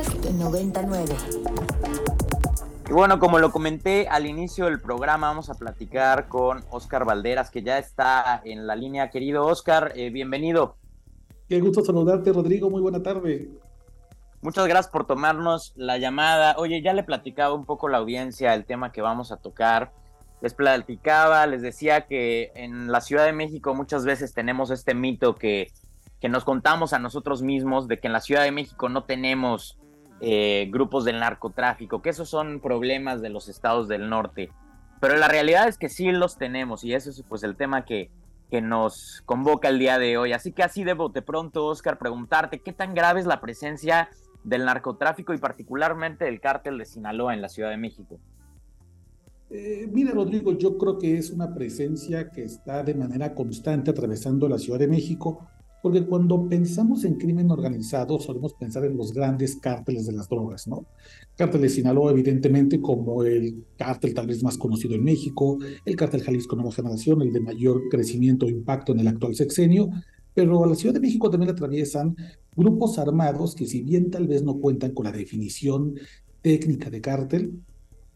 Podcast 99. Y bueno, como lo comenté al inicio del programa, vamos a platicar con Oscar Valderas, que ya está en la línea. Querido Oscar, eh, bienvenido. Qué gusto saludarte, Rodrigo. Muy buena tarde. Muchas gracias por tomarnos la llamada. Oye, ya le platicaba un poco la audiencia el tema que vamos a tocar. Les platicaba, les decía que en la Ciudad de México muchas veces tenemos este mito que que nos contamos a nosotros mismos de que en la Ciudad de México no tenemos eh, grupos del narcotráfico, que esos son problemas de los estados del norte. Pero la realidad es que sí los tenemos y eso es pues el tema que, que nos convoca el día de hoy. Así que así debo de pronto, Oscar, preguntarte qué tan grave es la presencia del narcotráfico y particularmente del cártel de Sinaloa en la Ciudad de México. Eh, mira, Rodrigo, yo creo que es una presencia que está de manera constante atravesando la Ciudad de México porque cuando pensamos en crimen organizado, solemos pensar en los grandes cárteles de las drogas, ¿no? Cártel de Sinaloa, evidentemente, como el cártel tal vez más conocido en México, el cártel Jalisco Nueva Generación, el de mayor crecimiento e impacto en el actual sexenio, pero a la Ciudad de México también atraviesan grupos armados que si bien tal vez no cuentan con la definición técnica de cártel,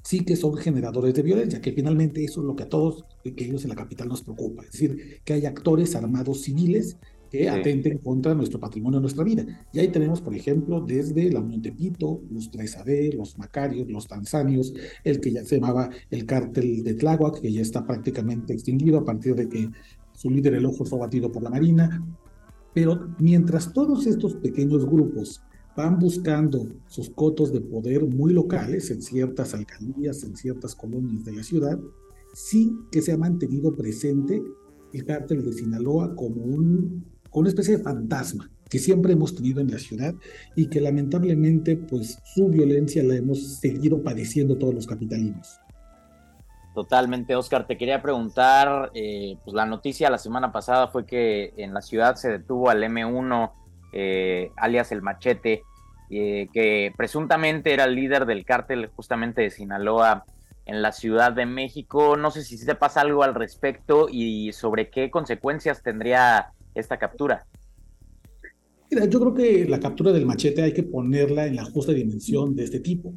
sí que son generadores de violencia, que finalmente eso es lo que a todos, que ellos en la capital nos preocupa, es decir, que hay actores armados civiles que atenten contra nuestro patrimonio, nuestra vida. Y ahí tenemos, por ejemplo, desde la Unión de Pito, los 3AD, los Macarios, los Tanzanios, el que ya se llamaba el cártel de Tláhuac, que ya está prácticamente extinguido a partir de que su líder, el ojo, fue batido por la Marina. Pero mientras todos estos pequeños grupos van buscando sus cotos de poder muy locales en ciertas alcaldías, en ciertas colonias de la ciudad, sí que se ha mantenido presente el cártel de Sinaloa como un una especie de fantasma que siempre hemos tenido en la ciudad y que lamentablemente pues su violencia la hemos seguido padeciendo todos los capitalinos. Totalmente, Oscar. Te quería preguntar, eh, pues la noticia la semana pasada fue que en la ciudad se detuvo al M1, eh, alias el Machete, eh, que presuntamente era el líder del cártel justamente de Sinaloa en la Ciudad de México. No sé si se pasa algo al respecto y sobre qué consecuencias tendría esta captura? Mira, yo creo que la captura del machete hay que ponerla en la justa dimensión de este tipo.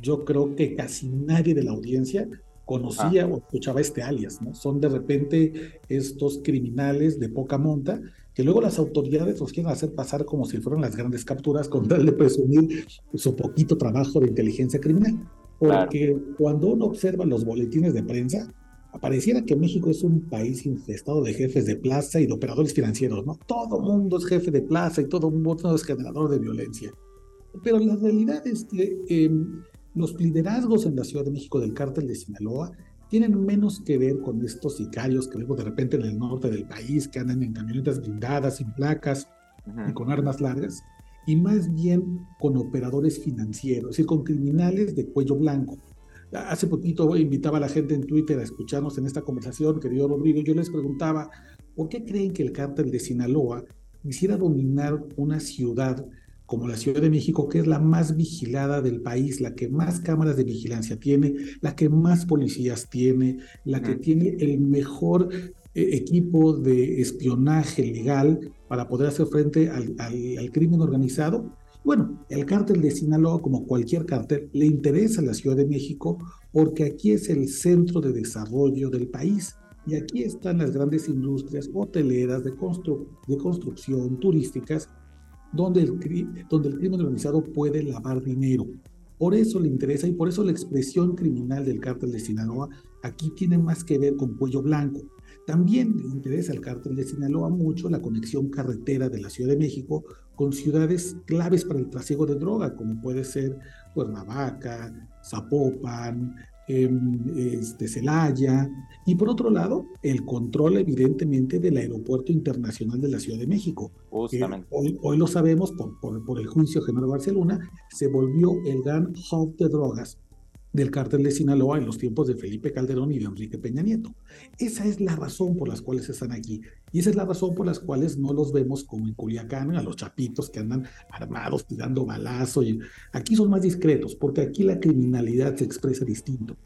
Yo creo que casi nadie de la audiencia conocía o escuchaba este alias, ¿no? Son de repente estos criminales de poca monta que luego las autoridades los quieren hacer pasar como si fueran las grandes capturas con tal de presumir su poquito trabajo de inteligencia criminal. Porque cuando uno observa los boletines de prensa, pareciera que México es un país infestado de jefes de plaza y de operadores financieros, ¿no? Todo mundo es jefe de plaza y todo mundo es generador de violencia. Pero la realidad es que em, los liderazgos en la Ciudad de México del cártel de Sinaloa tienen menos que ver con estos sicarios que vemos de repente en el norte del país, que andan en camionetas blindadas, sin placas y con armas largas, y más bien con operadores financieros, es decir, con criminales de cuello blanco Hace poquito invitaba a la gente en Twitter a escucharnos en esta conversación, querido Rodrigo. Yo les preguntaba, ¿por qué creen que el cártel de Sinaloa quisiera dominar una ciudad como la Ciudad de México, que es la más vigilada del país, la que más cámaras de vigilancia tiene, la que más policías tiene, la que tiene el mejor eh, equipo de espionaje legal para poder hacer frente al, al crimen organizado? Bueno, el cártel de Sinaloa, como cualquier cártel, le interesa a la Ciudad de México porque aquí es el centro de desarrollo del país y aquí están las grandes industrias hoteleras de, de construcción, turísticas, donde el, donde el crimen organizado puede lavar dinero. Por eso le interesa y por eso la expresión criminal del cártel de Sinaloa aquí tiene más que ver con cuello blanco. También le interesa al cártel de Sinaloa mucho la conexión carretera de la Ciudad de México con ciudades claves para el trasiego de droga, como puede ser Cuernavaca, Zapopan, em, este, Celaya, y por otro lado, el control evidentemente del aeropuerto internacional de la Ciudad de México. Justamente. Hoy, hoy, lo sabemos por, por, por el juicio General Barcelona, se volvió el gran hub de drogas del cártel de Sinaloa en los tiempos de Felipe Calderón y de Enrique Peña Nieto. Esa es la razón por las cuales están aquí. Y esa es la razón por las cuales no los vemos como en Culiacán, a los chapitos que andan armados, tirando balazo. Aquí son más discretos, porque aquí la criminalidad se expresa distinto.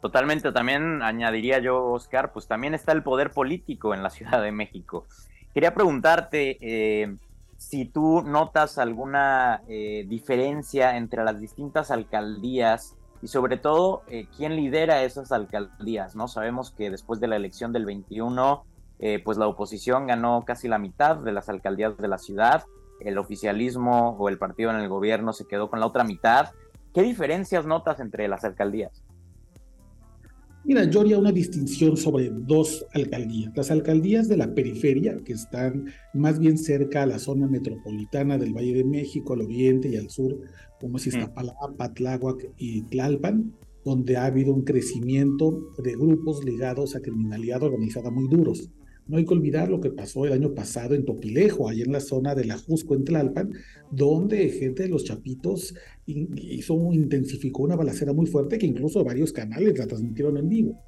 Totalmente, también añadiría yo, Oscar, pues también está el poder político en la Ciudad de México. Quería preguntarte, eh, si tú notas alguna eh, diferencia entre las distintas alcaldías y sobre todo eh, quién lidera esas alcaldías, ¿no? Sabemos que después de la elección del 21, eh, pues la oposición ganó casi la mitad de las alcaldías de la ciudad, el oficialismo o el partido en el gobierno se quedó con la otra mitad. ¿Qué diferencias notas entre las alcaldías? Mira, yo haría una distinción sobre dos alcaldías. Las alcaldías de la periferia, que están más bien cerca a la zona metropolitana del Valle de México, al oriente y al sur, como es. Iztapalapa, Tláhuac y Tlalpan, donde ha habido un crecimiento de grupos ligados a criminalidad organizada muy duros. No hay que olvidar lo que pasó el año pasado en Topilejo, ahí en la zona de la Jusco, en Tlalpan, donde gente de los Chapitos hizo, intensificó una balacera muy fuerte que incluso varios canales la transmitieron en vivo.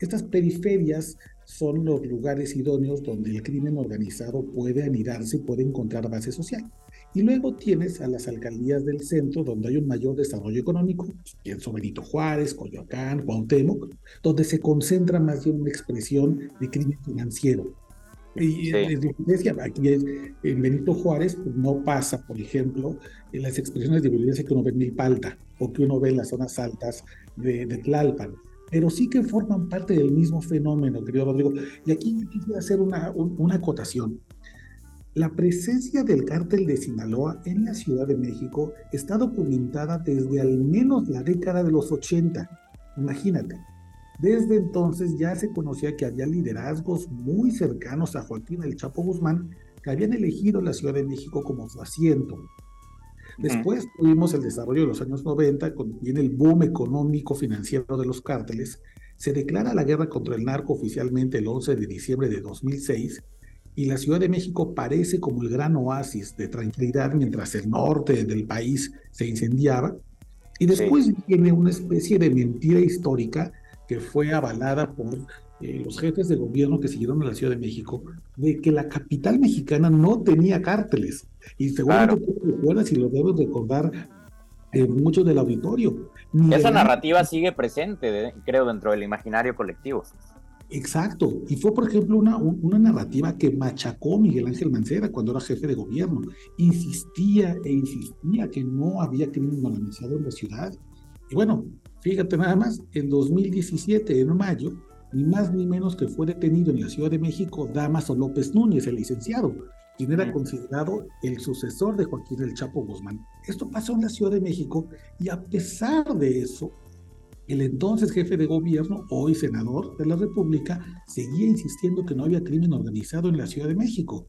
Estas periferias son los lugares idóneos donde el crimen organizado puede anidarse y puede encontrar base social. Y luego tienes a las alcaldías del centro, donde hay un mayor desarrollo económico, pienso Benito Juárez, Coyoacán, Cuauhtémoc, donde se concentra más bien una expresión de crimen financiero. Y decía, aquí en Benito Juárez pues, no pasa, por ejemplo, en las expresiones de violencia que uno ve en Milpalta o que uno ve en las zonas altas de, Tlalpan pero sí que forman parte del mismo fenómeno, querido Rodrigo. Y aquí quisiera hacer una, una acotación. La presencia del cártel de Sinaloa en la Ciudad de México está documentada desde al menos la década de los 80. Imagínate. Desde entonces ya se conocía que había liderazgos muy cercanos a Joaquín El Chapo Guzmán que habían elegido la Ciudad de México como su asiento. Después tuvimos el desarrollo de los años 90, con viene el boom económico financiero de los cárteles. Se declara la guerra contra el narco oficialmente el 11 de diciembre de 2006 y la Ciudad de México parece como el gran oasis de tranquilidad mientras el norte del país se incendiaba. Y después viene una especie de mentira histórica que fue avalada por eh, los jefes de gobierno que siguieron a la Ciudad de México, de que la capital mexicana no tenía cárteles. Y seguramente claro. tú recuerdas y lo debes recordar en muchos del auditorio. Esa narrativa sigue presente, creo, dentro del imaginario colectivo. Exacto. Y fue, por ejemplo, una, una narrativa que machacó Miguel Ángel Mancera cuando era jefe de gobierno. Insistía e insistía que no había crimen organizado en la ciudad. Y bueno, fíjate nada más, en 2017, en mayo, ni más ni menos que fue detenido en la Ciudad de México Damaso López Núñez, el licenciado, quien era considerado el sucesor de Joaquín El Chapo Guzmán. Esto pasó en la Ciudad de México y a pesar de eso, el entonces jefe de gobierno, hoy senador de la República, seguía insistiendo que no había crimen organizado en la Ciudad de México.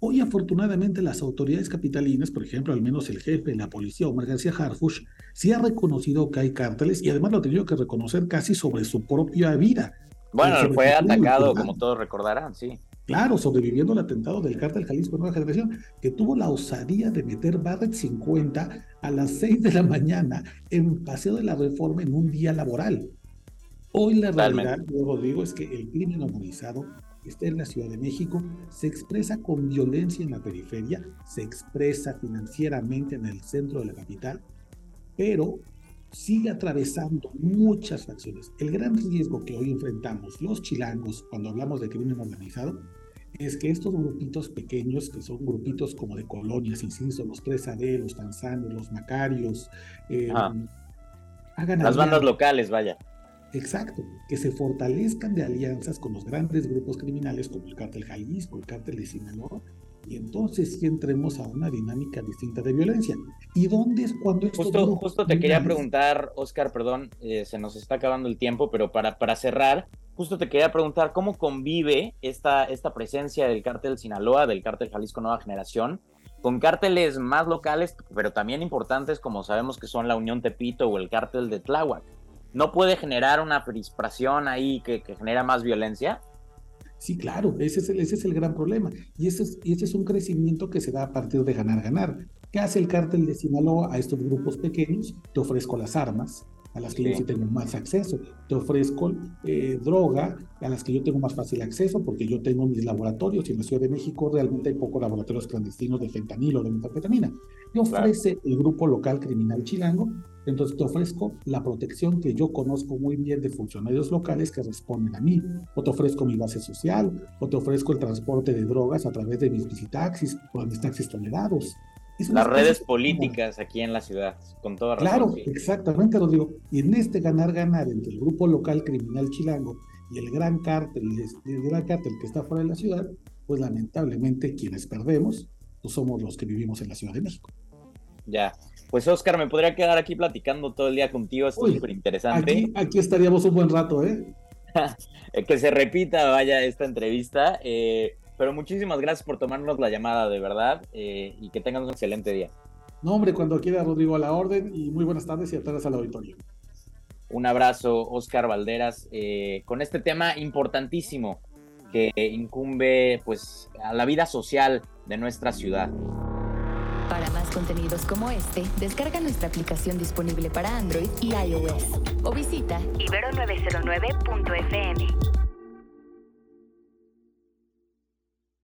Hoy, afortunadamente, las autoridades capitalinas, por ejemplo, al menos el jefe de la policía, Omar García Harfush, sí ha reconocido que hay cárteles y además lo ha tenido que reconocer casi sobre su propia vida. Bueno, fue atacado, como todos recordarán, sí. Claro, sobreviviendo al atentado del cártel Jalisco Nueva Generación, que tuvo la osadía de meter Barrett 50 a las 6 de la mañana en Paseo de la Reforma en un día laboral. Hoy la realidad, yo digo, es que el crimen organizado está en la Ciudad de México, se expresa con violencia en la periferia, se expresa financieramente en el centro de la capital, pero sigue atravesando muchas facciones. El gran riesgo que hoy enfrentamos los chilangos cuando hablamos de crimen organizado es que estos grupitos pequeños, que son grupitos como de colonias, insisto, los 3AD, los Tanzanos, los Macarios, eh, hagan las bandas locales, vaya. Exacto, que se fortalezcan de alianzas con los grandes grupos criminales como el cártel Jalisco, el cártel de Sinaloa, y entonces sí entremos a una dinámica distinta de violencia. ¿Y dónde es cuando esto Justo, justo te quería preguntar, Oscar, perdón, eh, se nos está acabando el tiempo, pero para, para cerrar, justo te quería preguntar cómo convive esta, esta presencia del cártel Sinaloa, del cártel Jalisco Nueva Generación, con cárteles más locales, pero también importantes como sabemos que son la Unión Tepito o el cártel de Tláhuac. ¿No puede generar una crispación ahí que, que genera más violencia? Sí, claro, ese es el, ese es el gran problema. Y ese, es, ese es un crecimiento que se da a partir de ganar, ganar. ¿Qué hace el cártel de Sinaloa a estos grupos pequeños? Te ofrezco las armas, a las que yo sí tengo más acceso. Te ofrezco eh, droga a las que yo tengo más fácil acceso porque yo tengo mis laboratorios y en la Ciudad de México realmente hay pocos laboratorios clandestinos de fentanilo o de metanfetamina. Te ofrece el grupo local criminal chilango, entonces te ofrezco la protección que yo conozco muy bien de funcionarios locales que responden a mí, o te ofrezco mi base social, o te ofrezco el transporte de drogas a través de mis visitaxis o de mis taxis tolerados. Las redes políticas aquí en la ciudad, con toda razón. Claro, exactamente, Rodrigo. Y en este ganar-ganar entre el grupo local criminal chilango y el gran cártel, el gran cártel que está fuera de la ciudad, pues lamentablemente quienes perdemos, pues somos los que vivimos en la Ciudad de México. Ya. Pues Oscar, me podría quedar aquí platicando todo el día contigo, es súper interesante. Aquí, aquí estaríamos un buen rato, ¿eh? que se repita, vaya, esta entrevista. Eh, pero muchísimas gracias por tomarnos la llamada, de verdad, eh, y que tengan un excelente día. No, hombre, cuando quiera, Rodrigo, a la orden, y muy buenas tardes y a todas al auditorio. Un abrazo, Oscar Valderas, eh, con este tema importantísimo que incumbe pues a la vida social de nuestra ciudad. Para más contenidos como este, descarga nuestra aplicación disponible para Android y iOS o visita ibero909.fm.